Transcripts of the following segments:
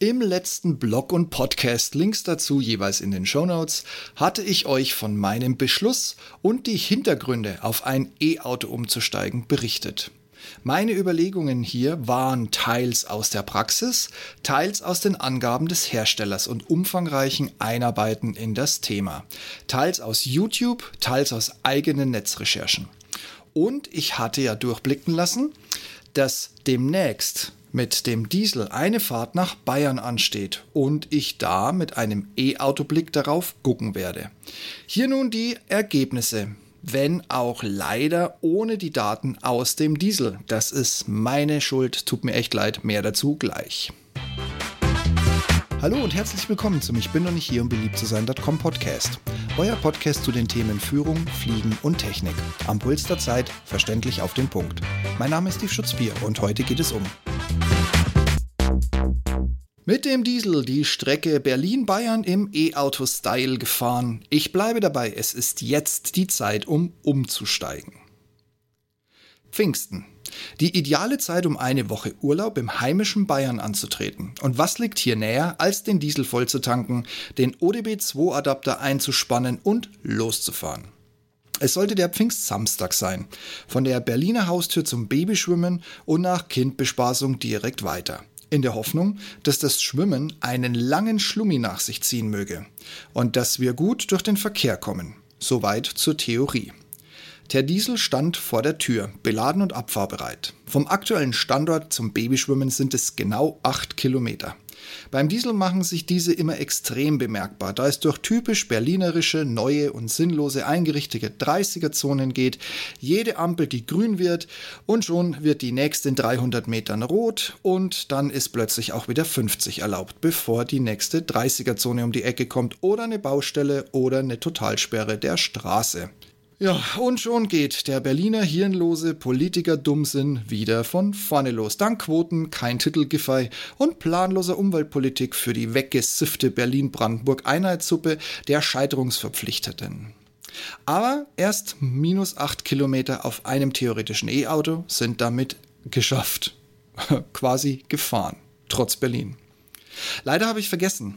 Im letzten Blog und Podcast, Links dazu jeweils in den Show Notes, hatte ich euch von meinem Beschluss und die Hintergründe auf ein E-Auto umzusteigen berichtet. Meine Überlegungen hier waren teils aus der Praxis, teils aus den Angaben des Herstellers und umfangreichen Einarbeiten in das Thema, teils aus YouTube, teils aus eigenen Netzrecherchen. Und ich hatte ja durchblicken lassen, dass demnächst mit dem Diesel eine Fahrt nach Bayern ansteht und ich da mit einem E-Auto-Blick darauf gucken werde. Hier nun die Ergebnisse, wenn auch leider ohne die Daten aus dem Diesel. Das ist meine Schuld, tut mir echt leid, mehr dazu gleich. Hallo und herzlich willkommen zum Ich bin noch nicht hier, um beliebt zu sein.com Podcast. Euer Podcast zu den Themen Führung, Fliegen und Technik. Am Puls der Zeit, verständlich auf den Punkt. Mein Name ist Steve Schutzbier und heute geht es um mit dem Diesel die Strecke Berlin-Bayern im E-Auto-Style gefahren. Ich bleibe dabei, es ist jetzt die Zeit, um umzusteigen. Pfingsten. Die ideale Zeit, um eine Woche Urlaub im heimischen Bayern anzutreten. Und was liegt hier näher, als den Diesel voll zu tanken, den ODB2-Adapter einzuspannen und loszufahren? Es sollte der Pfingstsamstag sein. Von der Berliner Haustür zum Babyschwimmen und nach Kindbespaßung direkt weiter in der Hoffnung, dass das Schwimmen einen langen Schlummi nach sich ziehen möge und dass wir gut durch den Verkehr kommen. Soweit zur Theorie. Der Diesel stand vor der Tür, beladen und abfahrbereit. Vom aktuellen Standort zum Babyschwimmen sind es genau acht Kilometer. Beim Diesel machen sich diese immer extrem bemerkbar, da es durch typisch berlinerische, neue und sinnlose eingerichtete 30er-Zonen geht, jede Ampel, die grün wird und schon wird die nächste in 300 Metern rot und dann ist plötzlich auch wieder 50 erlaubt, bevor die nächste 30er-Zone um die Ecke kommt oder eine Baustelle oder eine Totalsperre der Straße. Ja, und schon geht der Berliner hirnlose Politiker-Dummsinn wieder von vorne los. Dank Quoten, kein Titelgiffey und planloser Umweltpolitik für die weggesiffte Berlin-Brandenburg-Einheitssuppe der Scheiterungsverpflichteten. Aber erst minus acht Kilometer auf einem theoretischen E-Auto sind damit geschafft. Quasi gefahren. Trotz Berlin. Leider habe ich vergessen,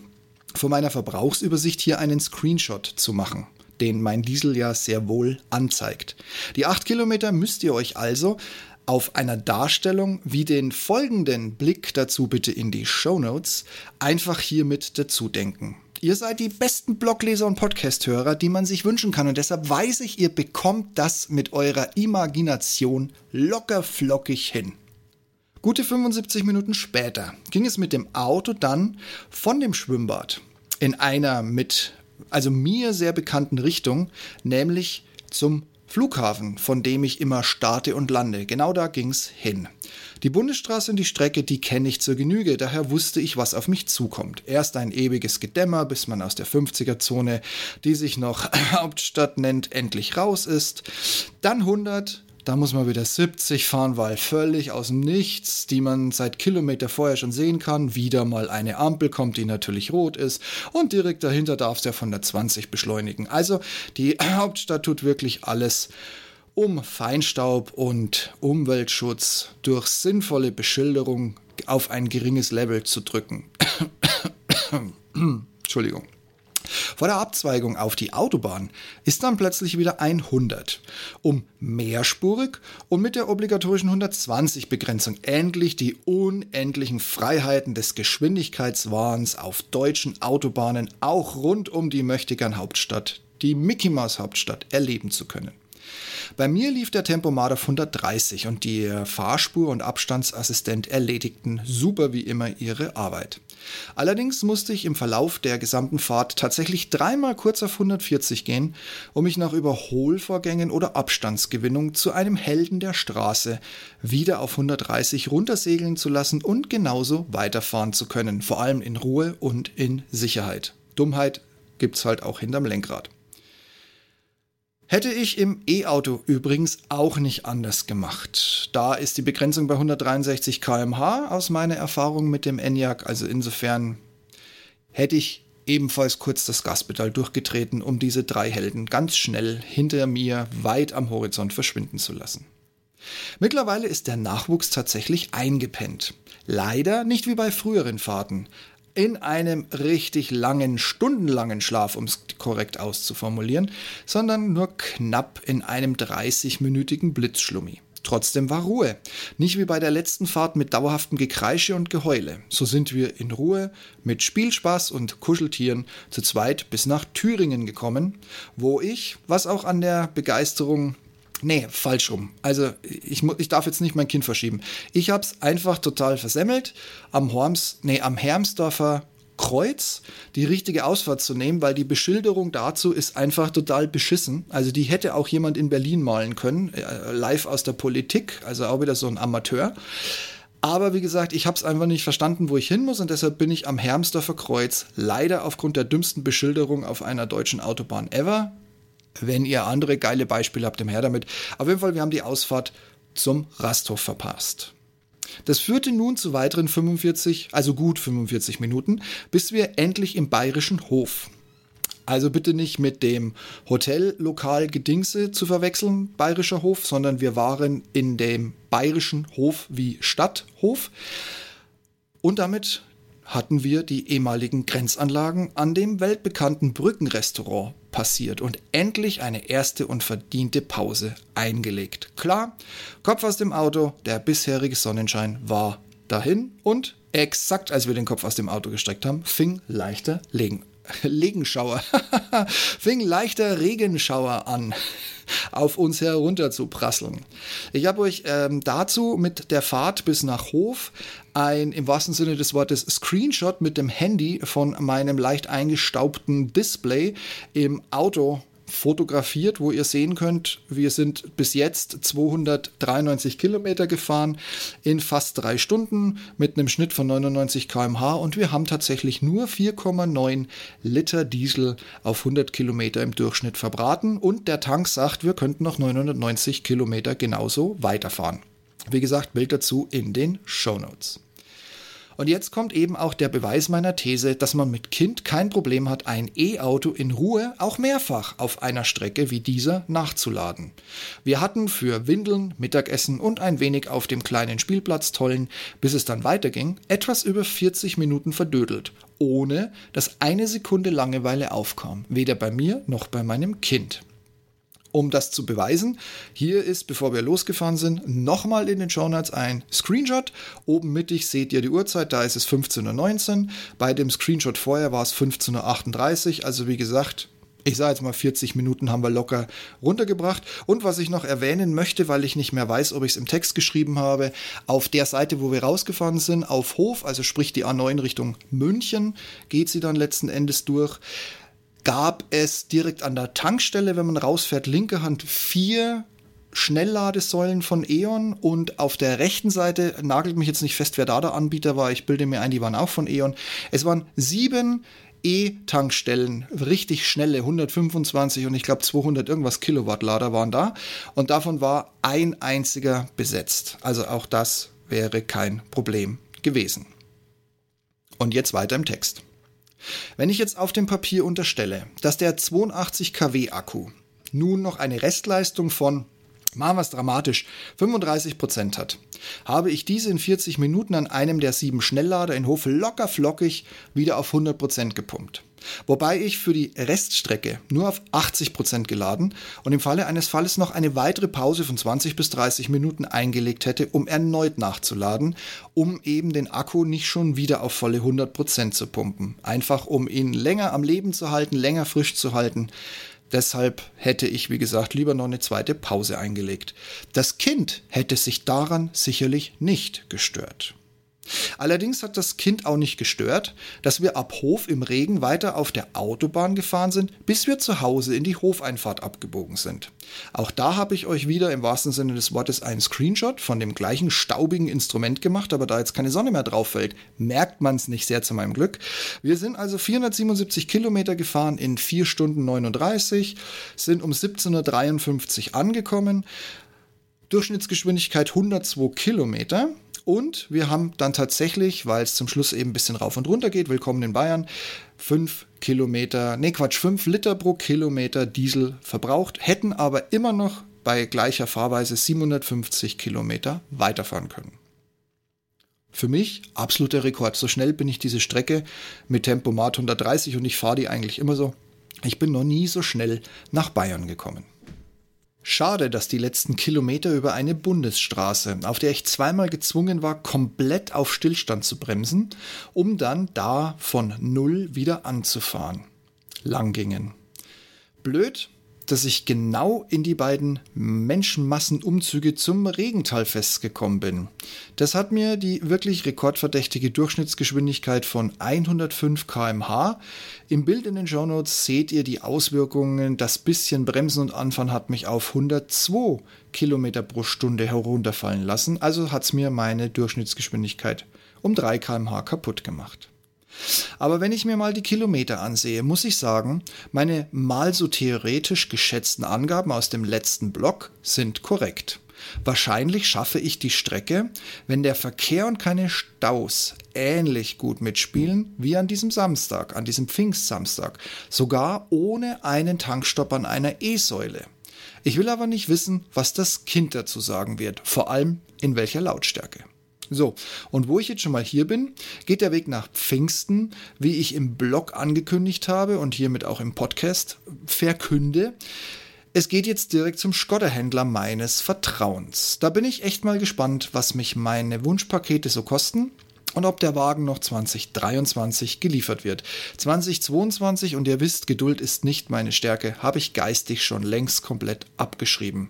von meiner Verbrauchsübersicht hier einen Screenshot zu machen den mein Diesel ja sehr wohl anzeigt. Die 8 Kilometer müsst ihr euch also auf einer Darstellung wie den folgenden Blick dazu bitte in die Show Notes einfach hier mit dazu denken. Ihr seid die besten Blogleser und Podcasthörer, die man sich wünschen kann und deshalb weiß ich, ihr bekommt das mit eurer Imagination locker flockig hin. Gute 75 Minuten später ging es mit dem Auto dann von dem Schwimmbad in einer mit also mir sehr bekannten Richtung, nämlich zum Flughafen, von dem ich immer starte und lande. Genau da ging's hin. Die Bundesstraße und die Strecke, die kenne ich zur Genüge, daher wusste ich, was auf mich zukommt. Erst ein ewiges Gedämmer, bis man aus der 50er-Zone, die sich noch Hauptstadt nennt, endlich raus ist. Dann 100, da muss man wieder 70 fahren, weil völlig aus dem Nichts, die man seit Kilometer vorher schon sehen kann, wieder mal eine Ampel kommt, die natürlich rot ist. Und direkt dahinter darf es ja von der 20 beschleunigen. Also die Hauptstadt tut wirklich alles, um Feinstaub und Umweltschutz durch sinnvolle Beschilderung auf ein geringes Level zu drücken. Entschuldigung. Vor der Abzweigung auf die Autobahn ist dann plötzlich wieder 100, um mehrspurig und mit der obligatorischen 120 Begrenzung endlich die unendlichen Freiheiten des Geschwindigkeitswahns auf deutschen Autobahnen auch rund um die Möchtegern Hauptstadt, die Mickey Mouse Hauptstadt, erleben zu können. Bei mir lief der Tempomat auf 130 und die Fahrspur- und Abstandsassistent erledigten super wie immer ihre Arbeit. Allerdings musste ich im Verlauf der gesamten Fahrt tatsächlich dreimal kurz auf 140 gehen, um mich nach Überholvorgängen oder Abstandsgewinnung zu einem Helden der Straße wieder auf 130 runtersegeln zu lassen und genauso weiterfahren zu können, vor allem in Ruhe und in Sicherheit. Dummheit gibt's halt auch hinterm Lenkrad. Hätte ich im E-Auto übrigens auch nicht anders gemacht. Da ist die Begrenzung bei 163 km/h aus meiner Erfahrung mit dem Enyaq. Also insofern hätte ich ebenfalls kurz das Gaspedal durchgetreten, um diese drei Helden ganz schnell hinter mir weit am Horizont verschwinden zu lassen. Mittlerweile ist der Nachwuchs tatsächlich eingepennt. Leider nicht wie bei früheren Fahrten. In einem richtig langen, stundenlangen Schlaf, um es korrekt auszuformulieren, sondern nur knapp in einem 30-minütigen Blitzschlummi. Trotzdem war Ruhe. Nicht wie bei der letzten Fahrt mit dauerhaftem Gekreische und Geheule. So sind wir in Ruhe mit Spielspaß und Kuscheltieren zu zweit bis nach Thüringen gekommen, wo ich, was auch an der Begeisterung Nee, falsch rum. Also ich, ich darf jetzt nicht mein Kind verschieben. Ich habe es einfach total versemmelt, am Horms, nee, am Hermsdorfer Kreuz die richtige Ausfahrt zu nehmen, weil die Beschilderung dazu ist einfach total beschissen. Also die hätte auch jemand in Berlin malen können, äh, live aus der Politik, also auch wieder so ein Amateur. Aber wie gesagt, ich habe es einfach nicht verstanden, wo ich hin muss und deshalb bin ich am Hermsdorfer Kreuz leider aufgrund der dümmsten Beschilderung auf einer deutschen Autobahn ever. Wenn ihr andere geile Beispiele habt, im her damit. Auf jeden Fall, wir haben die Ausfahrt zum Rasthof verpasst. Das führte nun zu weiteren 45, also gut 45 Minuten, bis wir endlich im bayerischen Hof. Also bitte nicht mit dem Hotellokal Gedingse zu verwechseln, bayerischer Hof, sondern wir waren in dem bayerischen Hof wie Stadthof. Und damit hatten wir die ehemaligen Grenzanlagen an dem weltbekannten Brückenrestaurant passiert und endlich eine erste und verdiente Pause eingelegt. Klar, Kopf aus dem Auto, der bisherige Sonnenschein war dahin und exakt als wir den Kopf aus dem Auto gestreckt haben, fing leichter Legen Legenschauer, fing leichter Regenschauer an, auf uns herunter zu prasseln. Ich habe euch ähm, dazu mit der Fahrt bis nach Hof ein im wahrsten Sinne des Wortes Screenshot mit dem Handy von meinem leicht eingestaubten Display im Auto fotografiert, wo ihr sehen könnt, wir sind bis jetzt 293 Kilometer gefahren in fast drei Stunden mit einem Schnitt von 99 km/h und wir haben tatsächlich nur 4,9 Liter Diesel auf 100 Kilometer im Durchschnitt verbraten und der Tank sagt, wir könnten noch 990 Kilometer genauso weiterfahren. Wie gesagt, Bild dazu in den Show Notes. Und jetzt kommt eben auch der Beweis meiner These, dass man mit Kind kein Problem hat, ein E-Auto in Ruhe auch mehrfach auf einer Strecke wie dieser nachzuladen. Wir hatten für Windeln, Mittagessen und ein wenig auf dem kleinen Spielplatz tollen, bis es dann weiterging, etwas über 40 Minuten verdödelt, ohne dass eine Sekunde Langeweile aufkam, weder bei mir noch bei meinem Kind um das zu beweisen. Hier ist, bevor wir losgefahren sind, nochmal in den Show Notes ein Screenshot. Oben mittig seht ihr die Uhrzeit, da ist es 15.19 Uhr. Bei dem Screenshot vorher war es 15.38 Uhr. Also wie gesagt, ich sage jetzt mal 40 Minuten haben wir locker runtergebracht. Und was ich noch erwähnen möchte, weil ich nicht mehr weiß, ob ich es im Text geschrieben habe, auf der Seite, wo wir rausgefahren sind, auf Hof, also sprich die A9 Richtung München, geht sie dann letzten Endes durch gab es direkt an der Tankstelle, wenn man rausfährt, linke Hand vier Schnellladesäulen von E.ON und auf der rechten Seite, nagelt mich jetzt nicht fest, wer da der Anbieter war, ich bilde mir ein, die waren auch von E.ON. Es waren sieben E-Tankstellen, richtig schnelle, 125 und ich glaube 200 irgendwas Kilowattlader waren da und davon war ein einziger besetzt. Also auch das wäre kein Problem gewesen. Und jetzt weiter im Text. Wenn ich jetzt auf dem Papier unterstelle, dass der 82 kW Akku nun noch eine Restleistung von machen wir es dramatisch, 35% hat, habe ich diese in 40 Minuten an einem der sieben Schnelllader in Hofe locker flockig wieder auf 100% gepumpt. Wobei ich für die Reststrecke nur auf 80% geladen und im Falle eines Falles noch eine weitere Pause von 20 bis 30 Minuten eingelegt hätte, um erneut nachzuladen, um eben den Akku nicht schon wieder auf volle 100% zu pumpen. Einfach um ihn länger am Leben zu halten, länger frisch zu halten. Deshalb hätte ich, wie gesagt, lieber noch eine zweite Pause eingelegt. Das Kind hätte sich daran sicherlich nicht gestört. Allerdings hat das Kind auch nicht gestört, dass wir ab Hof im Regen weiter auf der Autobahn gefahren sind, bis wir zu Hause in die Hofeinfahrt abgebogen sind. Auch da habe ich euch wieder im wahrsten Sinne des Wortes einen Screenshot von dem gleichen staubigen Instrument gemacht, aber da jetzt keine Sonne mehr drauf fällt, merkt man es nicht sehr zu meinem Glück. Wir sind also 477 Kilometer gefahren in 4 Stunden 39, sind um 17.53 Uhr angekommen. Durchschnittsgeschwindigkeit 102 Kilometer. Und wir haben dann tatsächlich, weil es zum Schluss eben ein bisschen rauf und runter geht, willkommen in Bayern, 5 Kilometer, nee Quatsch, 5 Liter pro Kilometer Diesel verbraucht, hätten aber immer noch bei gleicher Fahrweise 750 Kilometer weiterfahren können. Für mich absoluter Rekord. So schnell bin ich diese Strecke mit Tempomat 130 und ich fahre die eigentlich immer so. Ich bin noch nie so schnell nach Bayern gekommen. Schade, dass die letzten Kilometer über eine Bundesstraße, auf der ich zweimal gezwungen war, komplett auf Stillstand zu bremsen, um dann da von Null wieder anzufahren, lang gingen. Blöd, dass ich genau in die beiden Menschenmassenumzüge zum Regentalfest gekommen bin. Das hat mir die wirklich rekordverdächtige Durchschnittsgeschwindigkeit von 105 km/h. Im Bild in den Shownotes seht ihr die Auswirkungen. Das bisschen Bremsen und Anfahren hat mich auf 102 km pro Stunde herunterfallen lassen. Also hat es mir meine Durchschnittsgeschwindigkeit um 3 km/h kaputt gemacht. Aber wenn ich mir mal die Kilometer ansehe, muss ich sagen, meine mal so theoretisch geschätzten Angaben aus dem letzten Block sind korrekt. Wahrscheinlich schaffe ich die Strecke, wenn der Verkehr und keine Staus ähnlich gut mitspielen wie an diesem Samstag, an diesem Pfingstsamstag, sogar ohne einen Tankstopp an einer E-Säule. Ich will aber nicht wissen, was das Kind dazu sagen wird, vor allem in welcher Lautstärke. So, und wo ich jetzt schon mal hier bin, geht der Weg nach Pfingsten, wie ich im Blog angekündigt habe und hiermit auch im Podcast verkünde. Es geht jetzt direkt zum Skoda-Händler meines Vertrauens. Da bin ich echt mal gespannt, was mich meine Wunschpakete so kosten und ob der Wagen noch 2023 geliefert wird. 2022, und ihr wisst, Geduld ist nicht meine Stärke, habe ich geistig schon längst komplett abgeschrieben.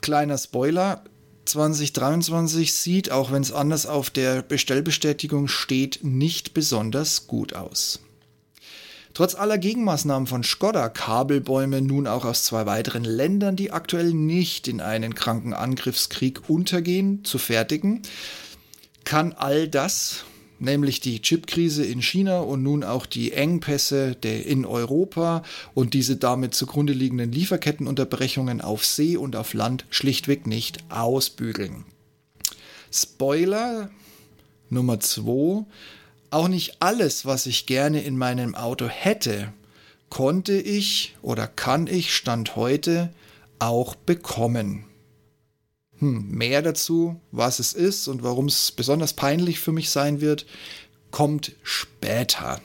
Kleiner Spoiler, 2023 sieht, auch wenn es anders auf der Bestellbestätigung steht, nicht besonders gut aus. Trotz aller Gegenmaßnahmen von Skoda, Kabelbäume nun auch aus zwei weiteren Ländern, die aktuell nicht in einen kranken Angriffskrieg untergehen, zu fertigen, kann all das nämlich die Chipkrise in China und nun auch die Engpässe in Europa und diese damit zugrunde liegenden Lieferkettenunterbrechungen auf See und auf Land schlichtweg nicht ausbügeln. Spoiler Nummer 2. Auch nicht alles, was ich gerne in meinem Auto hätte, konnte ich oder kann ich Stand heute auch bekommen. Hm, mehr dazu, was es ist und warum es besonders peinlich für mich sein wird, kommt später.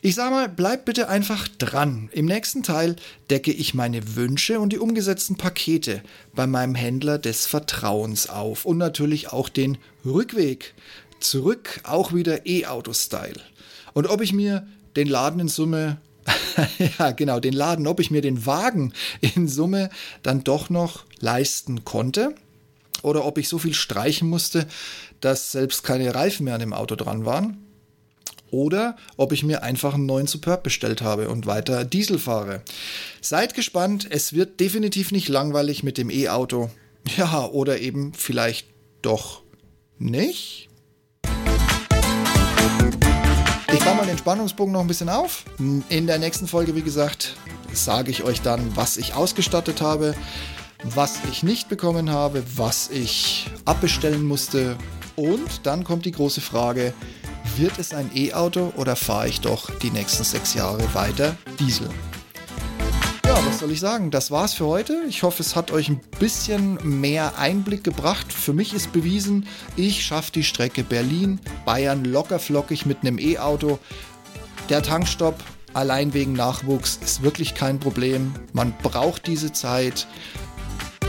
Ich sag mal, bleib bitte einfach dran. Im nächsten Teil decke ich meine Wünsche und die umgesetzten Pakete bei meinem Händler des Vertrauens auf und natürlich auch den Rückweg. Zurück auch wieder E-Auto-Style. Und ob ich mir den Laden in Summe ja, genau, den Laden, ob ich mir den Wagen in Summe dann doch noch leisten konnte oder ob ich so viel streichen musste, dass selbst keine Reifen mehr an dem Auto dran waren. Oder ob ich mir einfach einen neuen Superb bestellt habe und weiter Diesel fahre. Seid gespannt, es wird definitiv nicht langweilig mit dem E-Auto. Ja, oder eben vielleicht doch nicht. Ich baue mal den Spannungsbogen noch ein bisschen auf. In der nächsten Folge, wie gesagt, sage ich euch dann, was ich ausgestattet habe, was ich nicht bekommen habe, was ich abbestellen musste. Und dann kommt die große Frage, wird es ein E-Auto oder fahre ich doch die nächsten sechs Jahre weiter Diesel? Was soll ich sagen? Das war's für heute. Ich hoffe, es hat euch ein bisschen mehr Einblick gebracht. Für mich ist bewiesen, ich schaffe die Strecke Berlin-Bayern locker flockig mit einem E-Auto. Der Tankstopp allein wegen Nachwuchs ist wirklich kein Problem. Man braucht diese Zeit.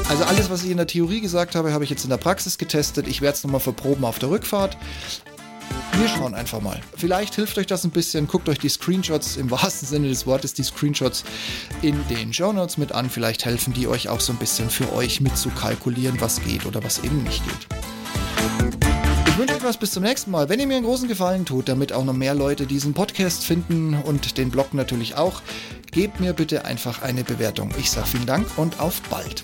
Also alles, was ich in der Theorie gesagt habe, habe ich jetzt in der Praxis getestet. Ich werde es nochmal verproben auf der Rückfahrt. Wir schauen einfach mal. Vielleicht hilft euch das ein bisschen. Guckt euch die Screenshots im wahrsten Sinne des Wortes, die Screenshots in den Show Notes mit an. Vielleicht helfen die euch auch so ein bisschen für euch mitzukalkulieren, was geht oder was eben nicht geht. Ich wünsche euch was bis zum nächsten Mal. Wenn ihr mir einen großen Gefallen tut, damit auch noch mehr Leute diesen Podcast finden und den Blog natürlich auch, gebt mir bitte einfach eine Bewertung. Ich sage vielen Dank und auf bald.